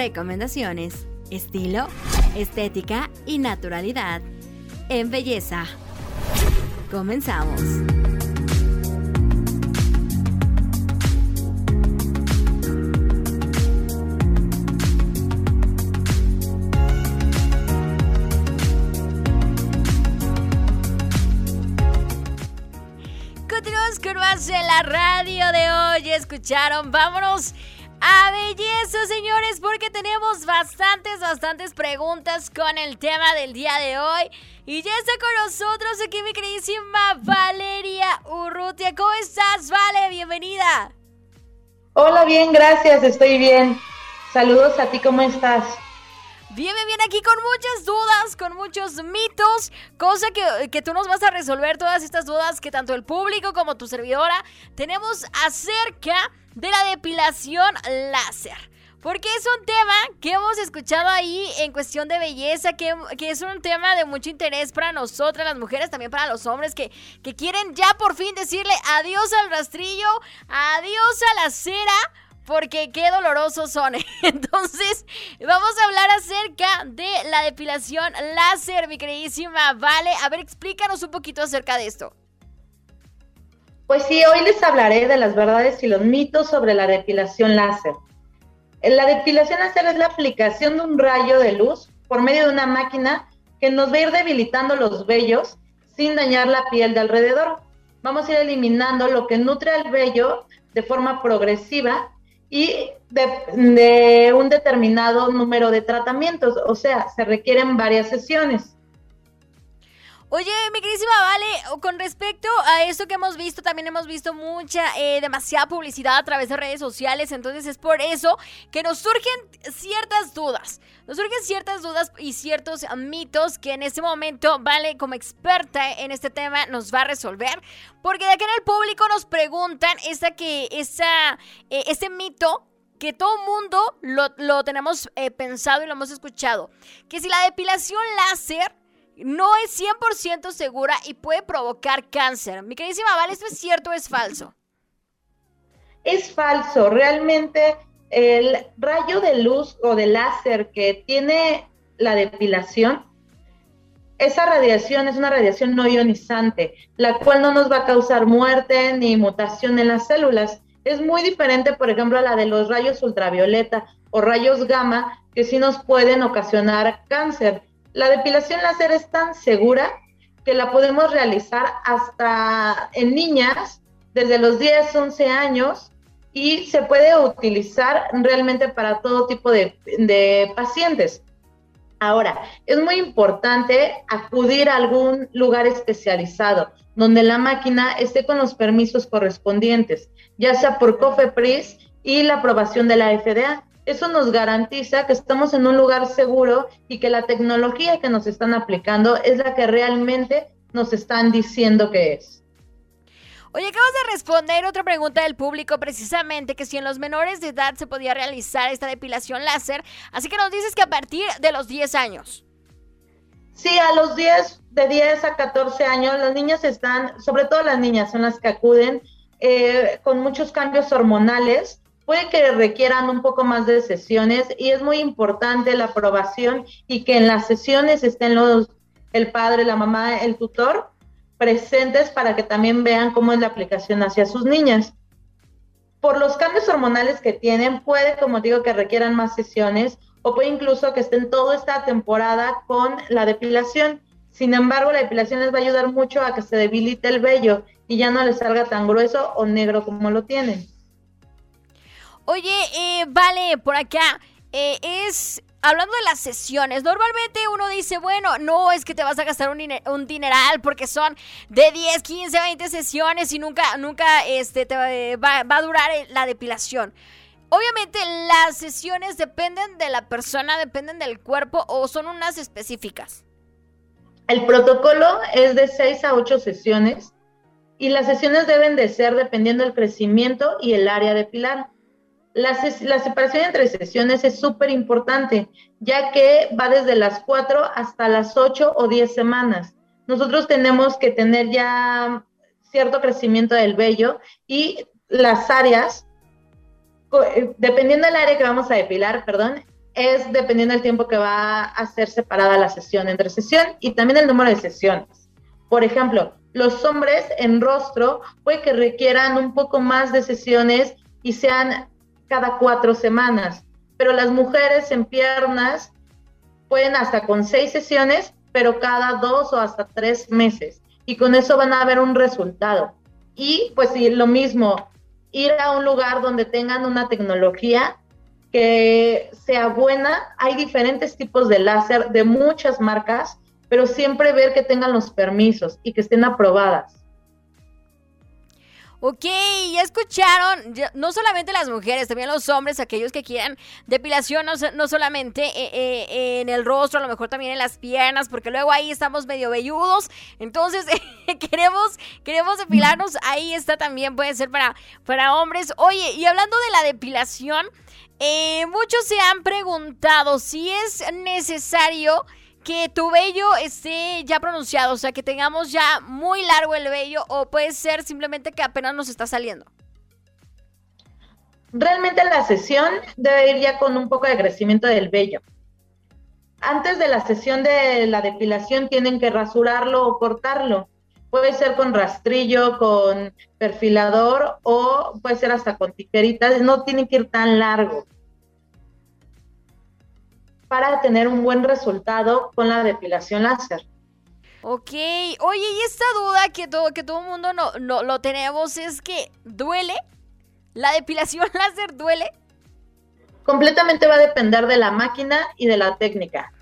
recomendaciones, estilo, estética y naturalidad en belleza. Comenzamos. Continuamos con más en la radio de hoy. Escucharon, vámonos a belleza, señores, porque tenemos bastantes, bastantes preguntas con el tema del día de hoy. Y ya está con nosotros aquí mi queridísima Valeria Urrutia. ¿Cómo estás, Vale? Bienvenida. Hola, bien, gracias, estoy bien. Saludos a ti, ¿cómo estás? Bien, bien, aquí con muchas dudas, con muchos mitos, cosa que, que, tú nos vas a resolver todas estas dudas que tanto el público como tu servidora tenemos acerca de la depilación láser. Porque es un tema que hemos escuchado ahí en cuestión de belleza, que, es un tema de mucho interés para nosotras, las mujeres, también para los hombres que, que quieren ya por fin decirle adiós al rastrillo, adiós a la cera, porque qué dolorosos son. Entonces, vamos a hablar acerca de la depilación láser, mi queridísima Vale. A ver, explícanos un poquito acerca de esto. Pues sí, hoy les hablaré de las verdades y los mitos sobre la depilación láser. La depilación láser es la aplicación de un rayo de luz por medio de una máquina que nos va a ir debilitando los vellos sin dañar la piel de alrededor. Vamos a ir eliminando lo que nutre al vello de forma progresiva y de, de, un determinado número de tratamientos, o sea, se requieren varias sesiones. Oye, mi queridísima Vale, con respecto a esto que hemos visto, también hemos visto mucha, eh, demasiada publicidad a través de redes sociales, entonces es por eso que nos surgen ciertas dudas. Nos surgen ciertas dudas y ciertos mitos que en este momento Vale, como experta en este tema, nos va a resolver. Porque de aquí en el público nos preguntan esta que, esa, eh, mito que todo mundo lo, lo tenemos eh, pensado y lo hemos escuchado. Que si la depilación láser no es 100% segura y puede provocar cáncer. Mi queridísima Val, ¿esto es cierto o es falso? Es falso. Realmente el rayo de luz o de láser que tiene la depilación, esa radiación es una radiación no ionizante, la cual no nos va a causar muerte ni mutación en las células. Es muy diferente, por ejemplo, a la de los rayos ultravioleta o rayos gamma, que sí nos pueden ocasionar cáncer. La depilación láser es tan segura que la podemos realizar hasta en niñas desde los 10, 11 años y se puede utilizar realmente para todo tipo de, de pacientes. Ahora, es muy importante acudir a algún lugar especializado donde la máquina esté con los permisos correspondientes, ya sea por COFEPRIS y la aprobación de la FDA. Eso nos garantiza que estamos en un lugar seguro y que la tecnología que nos están aplicando es la que realmente nos están diciendo que es. Oye, acabas de responder otra pregunta del público precisamente que si en los menores de edad se podía realizar esta depilación láser, así que nos dices que a partir de los 10 años. Sí, a los 10, de 10 a 14 años, las niñas están, sobre todo las niñas son las que acuden eh, con muchos cambios hormonales puede que requieran un poco más de sesiones y es muy importante la aprobación y que en las sesiones estén los, el padre, la mamá, el tutor presentes para que también vean cómo es la aplicación hacia sus niñas. Por los cambios hormonales que tienen, puede, como digo, que requieran más sesiones o puede incluso que estén toda esta temporada con la depilación. Sin embargo, la depilación les va a ayudar mucho a que se debilite el vello y ya no les salga tan grueso o negro como lo tienen. Oye, eh, vale, por acá. Eh, es hablando de las sesiones, normalmente uno dice, bueno, no es que te vas a gastar un, dineral porque son de 10, 15, 20 sesiones y nunca, nunca este, te va, a durar la depilación. Obviamente las sesiones dependen de la persona, dependen del cuerpo o son unas específicas. El protocolo es de 6 a 8 sesiones y las sesiones deben de ser dependiendo del crecimiento y el área de pilar. La, separación entre sesiones es súper importante, ya que va desde las 4 hasta las 8 o 10 semanas. Nosotros tenemos que tener ya cierto crecimiento del vello y las áreas, eh, dependiendo del área que vamos a depilar, perdón, es dependiendo del tiempo que va a ser separada la sesión entre sesión y también el número de sesiones. Por ejemplo, los hombres en rostro puede que requieran un poco más de sesiones y sean cada cuatro semanas, pero las mujeres en piernas pueden hasta con seis sesiones, pero cada dos o hasta tres meses. Y con eso van a ver un resultado. Y pues sí, lo mismo, ir a un lugar donde tengan una tecnología que sea buena. Hay diferentes tipos de láser de muchas marcas, pero siempre ver que tengan los permisos y que estén aprobadas. Ok, ya escucharon, no solamente las mujeres, también los hombres, aquellos que quieran depilación, no, solamente eh, eh, en el rostro, a lo mejor también en las piernas, porque luego ahí estamos medio velludos, entonces queremos, queremos depilarnos, ahí está también, puede ser para, para hombres. Oye, y hablando de la depilación, eh, muchos se han preguntado si es necesario que tu vello esté ya pronunciado, o sea, que tengamos ya muy largo el vello o puede ser simplemente que apenas nos está saliendo. Realmente la sesión debe ir ya con un poco de crecimiento del vello. Antes de la sesión de la depilación tienen que rasurarlo o cortarlo. Puede ser con rastrillo, con perfilador o puede ser hasta con tijeritas. No tiene que ir tan largo para tener un buen resultado con la depilación láser. Ok, oye, y esta duda que todo, que todo el mundo no, no, lo tenemos es que ¿duele? ¿La depilación láser duele? Completamente va a depender de la máquina y de la técnica.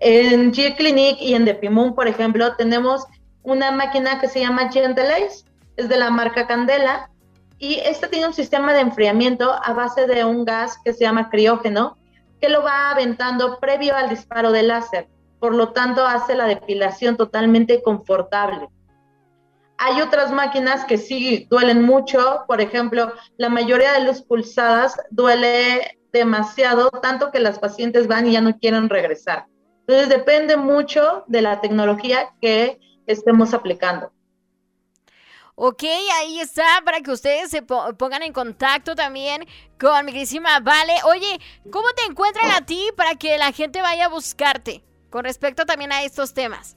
En G-Clinic y en Depimoon, por ejemplo, tenemos una máquina que se llama Gentleize, es de la marca Candela, y esta tiene un sistema de enfriamiento a base de un gas que se llama criógeno, que lo va aventando previo al disparo del láser. Por lo tanto, hace la depilación totalmente confortable. Hay otras máquinas que sí duelen mucho, por ejemplo, la mayoría de luz pulsadas duele demasiado, tanto que las pacientes van y ya no quieren regresar. Entonces depende mucho de la tecnología que estemos aplicando. Ok, ahí está para que ustedes se pongan en contacto también con mi queridísima Vale. Oye, ¿cómo te encuentran a ti para que la gente vaya a buscarte con respecto también a estos temas?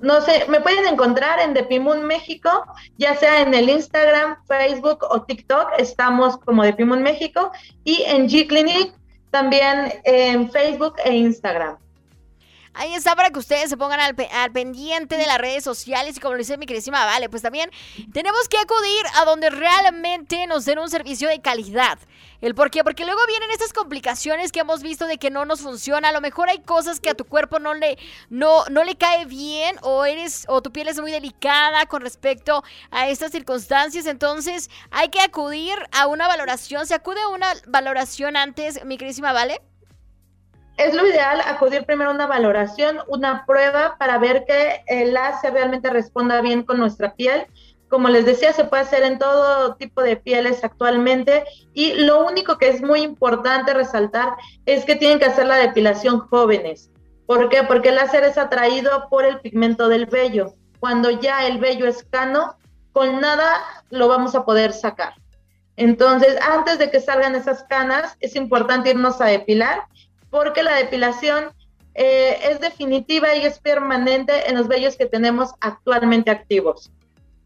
No sé, me pueden encontrar en Depimun México, ya sea en el Instagram, Facebook o TikTok, estamos como Depimun México, y en G-Clinic también en Facebook e Instagram. Ahí está para que ustedes se pongan al, pendiente de las redes sociales y como lo dice mi queridísima Vale, pues también tenemos que acudir a donde realmente nos den un servicio de calidad. ¿El por qué? Porque luego vienen estas complicaciones que hemos visto de que no nos funciona. A lo mejor hay cosas que a tu cuerpo no le, no, no le cae bien o, eres, o tu piel es muy delicada con respecto a estas circunstancias. Entonces hay que acudir a una valoración. ¿Se acude a una valoración antes, mi queridísima Vale? Es lo ideal acudir primero a una valoración, una prueba para ver que el láser realmente responda bien con nuestra piel. Como les decía, se puede hacer en todo tipo de pieles actualmente y lo único que es muy importante resaltar es que tienen que hacer la depilación jóvenes. ¿Por qué? Porque el láser es atraído por el pigmento del vello. Cuando ya el vello es cano, con nada lo vamos a poder sacar. Entonces, antes de que salgan esas canas, es importante irnos a depilar porque la depilación eh, es definitiva y es permanente en los vellos que tenemos actualmente activos.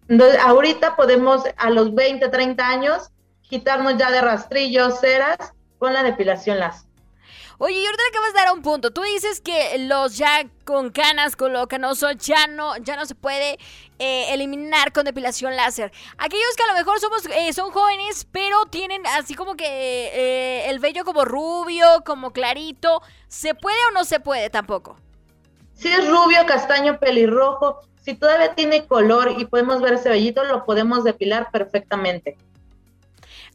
Entonces, ahorita podemos a los 20, 30 años quitarnos ya de rastrillos, ceras con la depilación láser. Oye, y ahorita le acabas de dar un punto. Tú dices que los ya con canas, con lo canoso, ya no, ya no se puede eh, eliminar con depilación láser. Aquellos que a lo mejor somos, eh, son jóvenes, pero tienen así como que eh, el vello como rubio, como clarito, ¿se puede o no se puede tampoco? Si es rubio, castaño, pelirrojo, si todavía tiene color y podemos ver ese vellito, lo podemos depilar perfectamente.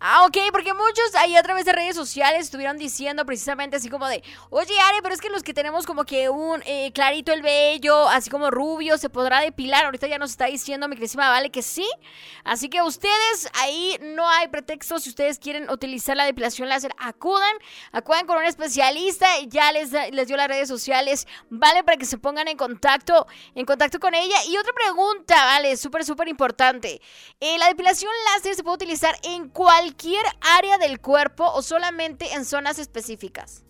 Ah, ok, porque muchos ahí a través de redes sociales estuvieron diciendo precisamente así como de, oye Ari, pero es que los que tenemos como que un eh, clarito el vello, así como rubio, se podrá depilar. Ahorita ya nos está diciendo mi querísima Vale que sí. Así que ustedes ahí no hay pretexto. Si ustedes quieren utilizar la depilación láser, acudan, acudan con un especialista. Ya les, les dio las redes sociales, ¿vale? Para que se pongan en contacto, en contacto con ella. Y otra pregunta, ¿vale? Súper, súper importante. Eh, la depilación láser se puede utilizar en cualquier cualquier área del cuerpo o solamente en zonas específicas?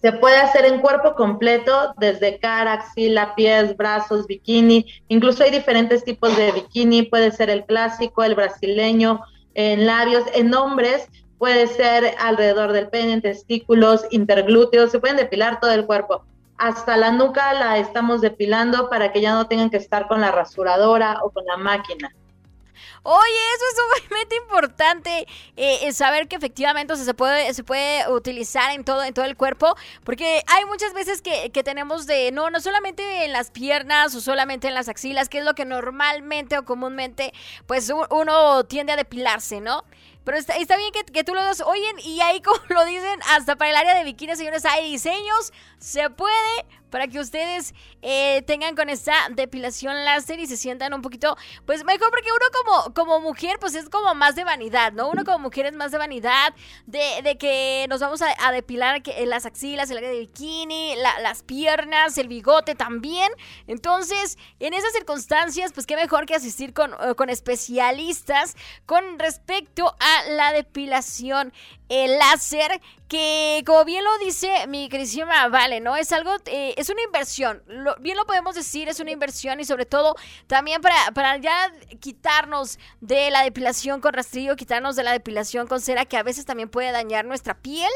Se puede hacer en cuerpo completo, desde cara, axila, pies, brazos, bikini. Incluso hay diferentes tipos de bikini. Puede ser el clásico, el brasileño, en labios. En hombres puede ser alrededor del pene, en testículos, interglúteos. Se pueden depilar todo el cuerpo. Hasta la nuca la estamos depilando para que ya no tengan que estar con la rasuradora o con la máquina. Oye, eso es sumamente importante, eh, saber que efectivamente se, puede, se puede utilizar en todo, en todo el cuerpo, porque hay muchas veces que, que, tenemos de, no, no solamente en las piernas o solamente en las axilas, que es lo que normalmente o comúnmente, pues uno tiende a depilarse, ¿no? Pero está, está bien que, que, tú lo das. Oyen, y ahí como lo dicen, hasta para el área de bikini, señores, hay diseños. Se puede para que ustedes eh, tengan con esta depilación láser y se sientan un poquito, pues mejor porque uno como, como mujer, pues es como más de vanidad, ¿no? Uno como mujer es más de vanidad, de, de que nos vamos a, depilar que, las axilas, el área de bikini, las piernas, el bigote también. Entonces, en esas circunstancias, pues qué mejor que asistir con, eh, con especialistas con respecto a la depilación el láser que como bien lo dice mi queridísima Vale, ¿no? Es algo, eh, es una inversión, bien lo podemos decir, es una inversión y sobre todo también para, para ya quitarnos de la depilación con rastrillo, quitarnos de la depilación con cera que a veces también puede dañar nuestra piel.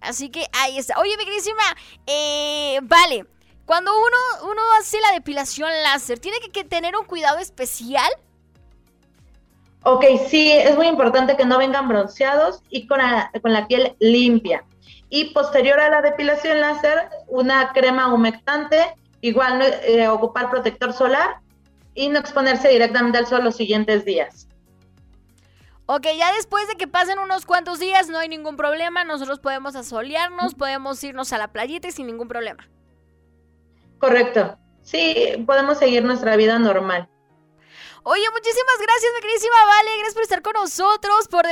Así que ahí está. Oye, mi queridísima, eh, Vale, cuando uno, uno hace la depilación láser, ¿tiene que tener un cuidado especial? Ok, sí, es muy importante que no vengan bronceados y con la, con la piel limpia. Y posterior a la depilación láser, una crema humectante, igual eh, ocupar protector solar y no exponerse directamente al sol los siguientes días. Ok, ya después de que pasen unos cuantos días no hay ningún problema, nosotros podemos asolearnos, podemos irnos a la playita sin ningún problema. Correcto, sí, podemos seguir nuestra vida normal. Oye, muchísimas gracias, mi queridísima Vale. Gracias por estar con nosotros, por,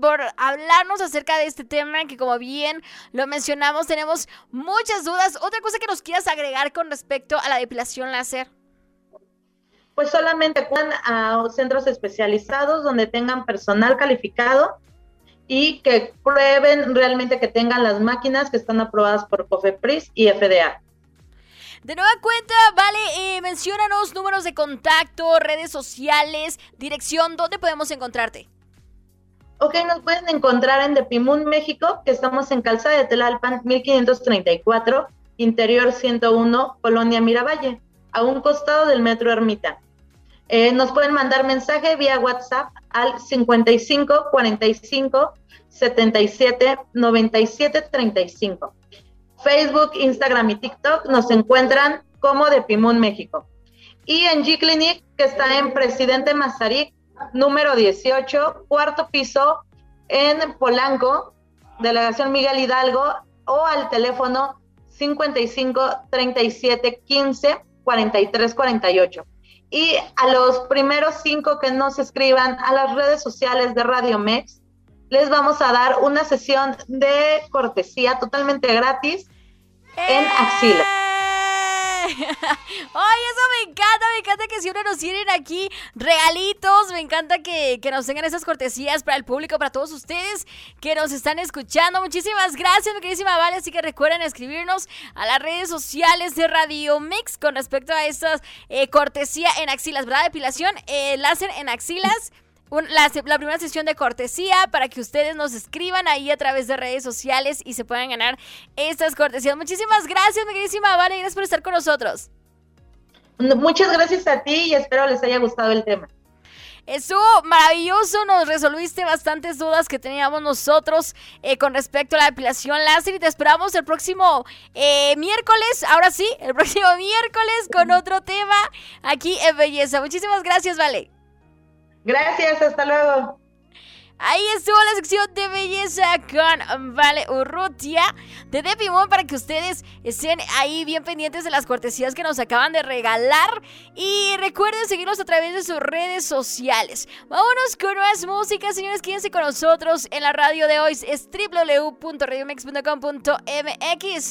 por hablarnos acerca de este tema que como bien lo mencionamos, tenemos muchas dudas. Otra cosa que nos quieras agregar con respecto a la depilación láser. Pues solamente acudan a centros especializados donde tengan personal calificado y que prueben realmente que tengan las máquinas que están aprobadas por COFEPRIS y FDA. De nueva cuenta, vale, eh, menciónanos números de contacto, redes sociales, dirección, ¿dónde podemos encontrarte? Ok, nos pueden encontrar en Depimun, México, que estamos en Calzada de Telalpan, 1534, Interior 101, Colonia Miravalle, a un costado del Metro Ermita. Eh, nos pueden mandar mensaje vía WhatsApp al 55 45 77 97 35. Facebook, Instagram y TikTok nos encuentran como de Pimún México. Y en G-Clinic, que está en Presidente Mazarik, número 18, cuarto piso, en Polanco, Delegación Miguel Hidalgo, o al teléfono 55 37 15 43 48. Y a los primeros cinco que nos escriban a las redes sociales de Radio Mex, les vamos a dar una sesión de cortesía totalmente gratis en axila. ¡Eh! Ay, eso me encanta, me encanta que siempre nos tienen aquí regalitos, me encanta que, nos tengan esas cortesías para el público, para todos ustedes que nos están escuchando. Muchísimas gracias, mi queridísima Vale, así que recuerden escribirnos a las redes sociales de Radio Mix con respecto a estas eh, cortesía en axilas, ¿verdad? Depilación eh, láser en axilas la, primera sesión de cortesía para que ustedes nos escriban ahí a través de redes sociales y se puedan ganar estas cortesías. Muchísimas gracias, mi queridísima Vale, gracias por estar con nosotros. Muchas gracias a ti y espero les haya gustado el tema. Estuvo maravilloso, nos resolviste bastantes dudas que teníamos nosotros eh, con respecto a la depilación láser y te esperamos el próximo eh, miércoles, ahora sí, el próximo miércoles con otro tema aquí en Belleza. Muchísimas gracias, Vale. Gracias, hasta luego. Ahí estuvo la sección de belleza con Vale Urrutia de Depimon para que ustedes estén ahí bien pendientes de las cortesías que nos acaban de regalar. Y recuerden seguirnos a través de sus redes sociales. Vámonos con más música, señores. Quédense con nosotros en la radio de hoy. Es www.radiomex.com.mx.